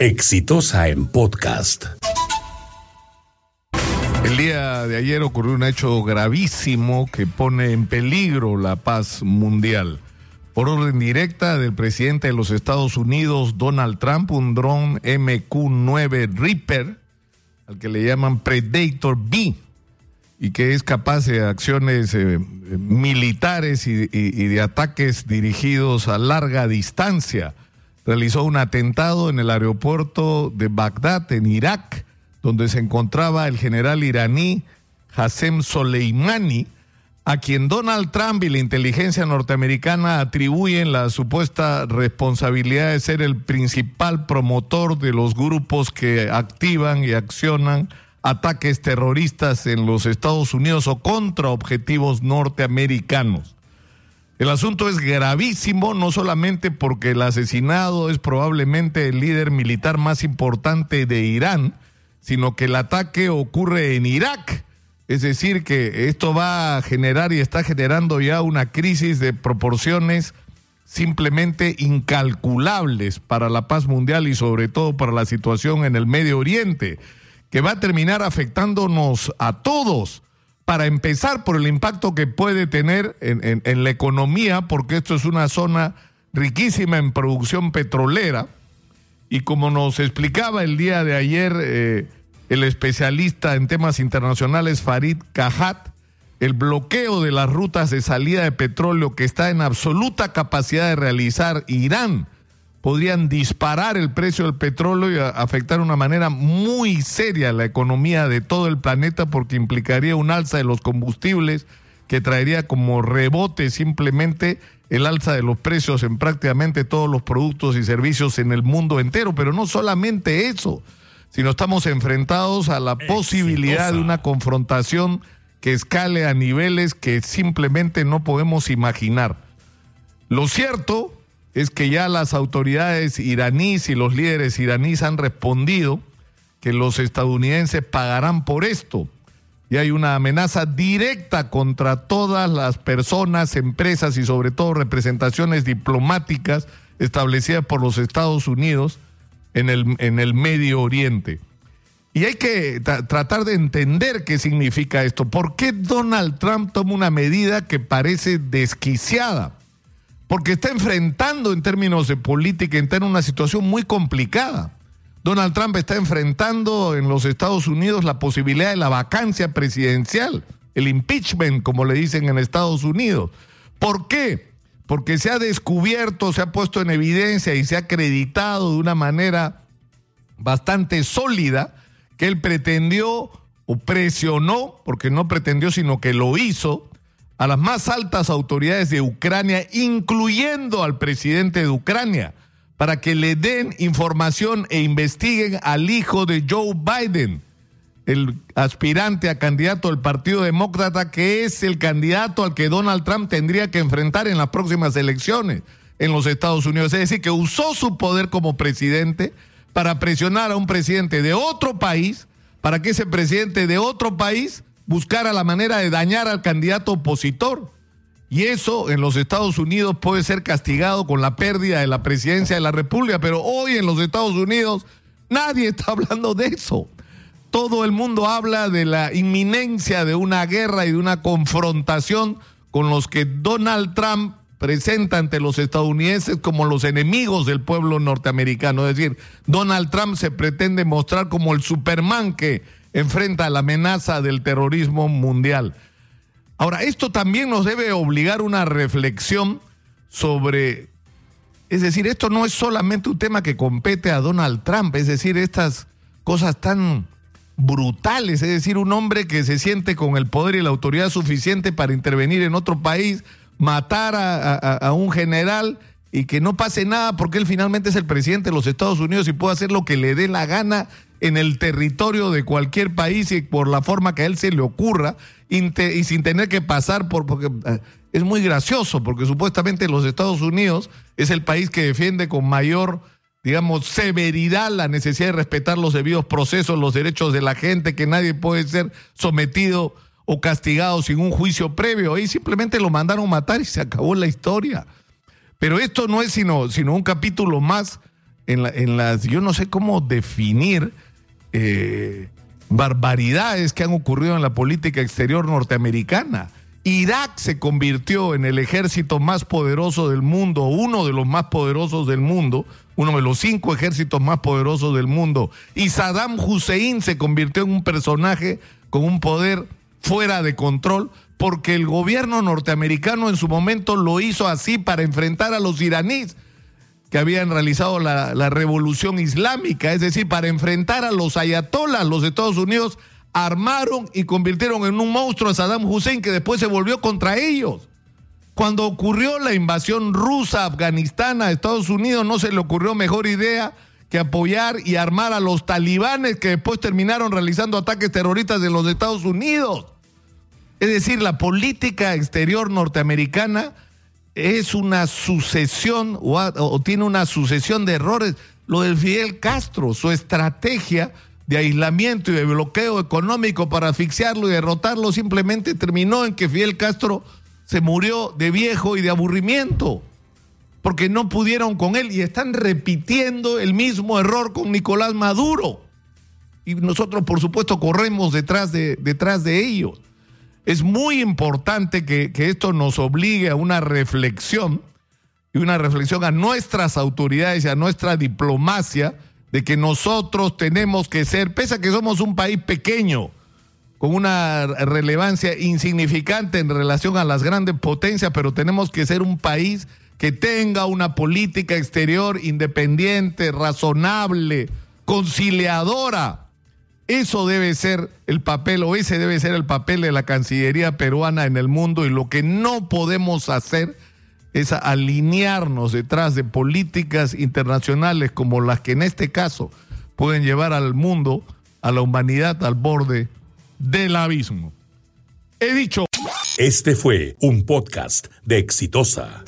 Exitosa en podcast. El día de ayer ocurrió un hecho gravísimo que pone en peligro la paz mundial. Por orden directa del presidente de los Estados Unidos, Donald Trump, un dron MQ-9 Reaper, al que le llaman Predator B, y que es capaz de acciones eh, militares y, de ataques dirigidos a larga distancia. Realizó un atentado en el aeropuerto de Bagdad, en Irak, donde se encontraba el general iraní Hassem Soleimani, a quien Donald Trump y la inteligencia norteamericana atribuyen la supuesta responsabilidad de ser el principal promotor de los grupos que activan y accionan ataques terroristas en los Estados Unidos o contra objetivos norteamericanos. El asunto es gravísimo, no solamente porque el asesinado es probablemente el líder militar más importante de Irán, sino que el ataque ocurre en Irak. Es decir, que esto va a generar y está generando ya una crisis de proporciones simplemente incalculables para la paz mundial y sobre todo para la situación en el Medio Oriente que va a terminar afectándonos a todos. Para empezar, por el impacto que puede tener en, la economía, porque esto es una zona riquísima en producción petrolera. Y como nos explicaba el día de ayer eh, el especialista en temas internacionales Farid Kahat, el bloqueo de las rutas de salida de petróleo que está en absoluta capacidad de realizar Irán podrían disparar el precio del petróleo y afectar de una manera muy seria la economía de todo el planeta porque implicaría un alza de los combustibles que traería como rebote simplemente el alza de los precios en prácticamente todos los productos y servicios en el mundo entero. Pero no solamente eso, sino estamos enfrentados a la posibilidad de una confrontación que escale a niveles que simplemente no podemos imaginar. Lo cierto es que ya las autoridades iraníes y los líderes iraníes han respondido que los estadounidenses pagarán por esto. Y hay una amenaza directa contra todas las personas, empresas y sobre todo representaciones diplomáticas establecidas por los Estados Unidos en el, en el Medio Oriente. Y hay que tratar de entender qué significa esto. ¿Por qué Donald Trump toma una medida que parece desquiciada? Porque está enfrentando en términos de política interna una situación muy complicada. Donald Trump está enfrentando en los Estados Unidos la posibilidad de la vacancia presidencial, el impeachment, como le dicen en Estados Unidos. ¿Por qué? Porque se ha descubierto, se ha puesto en evidencia y se ha acreditado de una manera bastante sólida que él pretendió o presionó, porque no pretendió, sino que lo hizo, a las más altas autoridades de Ucrania, incluyendo al presidente de Ucrania, para que le den información e investiguen al hijo de Joe Biden, el aspirante a candidato del Partido Demócrata, que es el candidato al que Donald Trump tendría que enfrentar en las próximas elecciones en los Estados Unidos. Es decir, que usó su poder como presidente para presionar a un presidente de otro país, para que ese presidente de otro país buscara la manera de dañar al candidato opositor. Y eso en los Estados Unidos puede ser castigado con la pérdida de la presidencia de la República, pero hoy en los Estados Unidos nadie está hablando de eso. Todo el mundo habla de la inminencia de una guerra y de una confrontación con los que Donald Trump presenta ante los estadounidenses como los enemigos del pueblo norteamericano. Es decir, Donald Trump se pretende mostrar como el Superman que enfrenta la amenaza del terrorismo mundial. Ahora, esto también nos debe obligar una reflexión sobre, es decir, esto no es solamente un tema que compete a Donald Trump, es decir, estas cosas tan brutales, es decir, un hombre que se siente con el poder y la autoridad suficiente para intervenir en otro país, matar a, a un general y que no pase nada porque él finalmente es el presidente de los Estados Unidos y puede hacer lo que le dé la gana en el territorio de cualquier país y por la forma que a él se le ocurra y sin tener que pasar por... Porque, eh, es muy gracioso porque supuestamente los Estados Unidos es el país que defiende con mayor, digamos, severidad la necesidad de respetar los debidos procesos, los derechos de la gente, que nadie puede ser sometido o castigado sin un juicio previo. Ahí simplemente lo mandaron matar y se acabó la historia. Pero esto no es sino, sino un capítulo más en, en las, yo no sé cómo definir eh, barbaridades que han ocurrido en la política exterior norteamericana. Irak se convirtió en el ejército más poderoso del mundo, uno de los más poderosos del mundo, uno de los cinco ejércitos más poderosos del mundo. Y Saddam Hussein se convirtió en un personaje con un poder fuera de control porque el gobierno norteamericano en su momento lo hizo así para enfrentar a los iraníes que habían realizado la, revolución islámica, es decir, para enfrentar a los ayatolas, los Estados Unidos armaron y convirtieron en un monstruo a Saddam Hussein que después se volvió contra ellos. Cuando ocurrió la invasión rusa a Afganistán a Estados Unidos no se le ocurrió mejor idea que apoyar y armar a los talibanes que después terminaron realizando ataques terroristas en los Estados Unidos. Es decir, la política exterior norteamericana es una sucesión o, tiene una sucesión de errores. Lo del Fidel Castro, su estrategia de aislamiento y de bloqueo económico para asfixiarlo y derrotarlo simplemente terminó en que Fidel Castro se murió de viejo y de aburrimiento, porque no pudieron con él y están repitiendo el mismo error con Nicolás Maduro. Y nosotros, por supuesto, corremos detrás de, detrás de ellos. Es muy importante que, que esto nos obligue a una reflexión y una reflexión a nuestras autoridades y a nuestra diplomacia de que nosotros tenemos que ser, pese a que somos un país pequeño, con una relevancia insignificante en relación a las grandes potencias, pero tenemos que ser un país que tenga una política exterior independiente, razonable, conciliadora. Eso debe ser el papel, o ese debe ser el papel de la Cancillería peruana en el mundo, y lo que no podemos hacer es alinearnos detrás de políticas internacionales como las que en este caso pueden llevar al mundo, a la humanidad al borde del abismo. He dicho. Este fue un podcast de Exitosa.